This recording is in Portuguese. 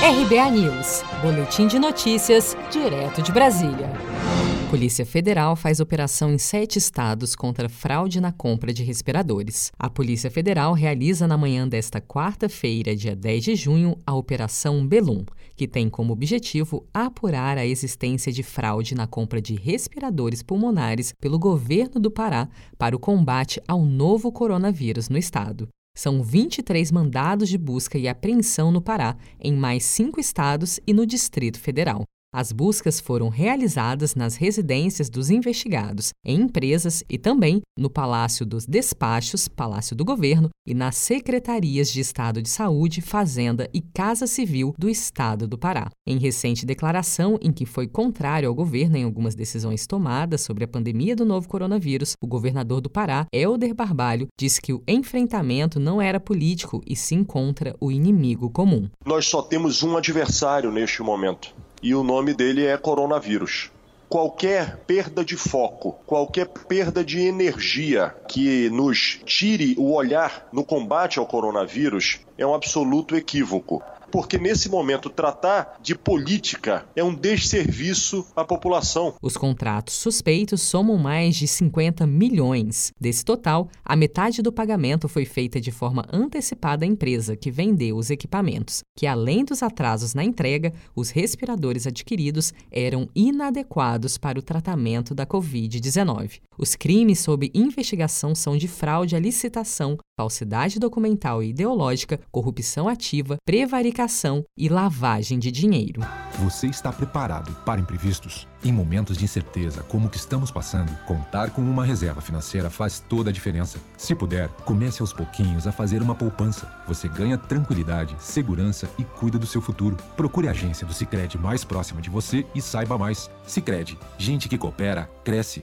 RBA News, Boletim de Notícias, direto de Brasília. Polícia Federal faz operação em sete estados contra fraude na compra de respiradores. A Polícia Federal realiza na manhã desta quarta-feira, dia 10 de junho, a Operação Belum, que tem como objetivo apurar a existência de fraude na compra de respiradores pulmonares pelo governo do Pará para o combate ao novo coronavírus no estado. São 23 mandados de busca e apreensão no Pará, em mais cinco estados e no Distrito Federal. As buscas foram realizadas nas residências dos investigados, em empresas e também no Palácio dos Despachos, Palácio do Governo, e nas secretarias de Estado de Saúde, Fazenda e Casa Civil do Estado do Pará. Em recente declaração em que foi contrário ao governo em algumas decisões tomadas sobre a pandemia do novo coronavírus, o governador do Pará, Helder Barbalho, disse que o enfrentamento não era político e sim contra o inimigo comum. Nós só temos um adversário neste momento e o nome dele é coronavírus. Qualquer perda de foco, qualquer perda de energia que nos tire o olhar no combate ao coronavírus é um absoluto equívoco porque nesse momento tratar de política é um desserviço à população. Os contratos suspeitos somam mais de 50 milhões. Desse total, a metade do pagamento foi feita de forma antecipada à empresa que vendeu os equipamentos, que além dos atrasos na entrega, os respiradores adquiridos eram inadequados para o tratamento da Covid-19. Os crimes sob investigação são de fraude à licitação, falsidade documental e ideológica, corrupção ativa, prevaricação e lavagem de dinheiro. Você está preparado para imprevistos? Em momentos de incerteza como o que estamos passando, contar com uma reserva financeira faz toda a diferença. Se puder, comece aos pouquinhos a fazer uma poupança. Você ganha tranquilidade, segurança e cuida do seu futuro. Procure a agência do Sicredi mais próxima de você e saiba mais. Sicredi, gente que coopera cresce.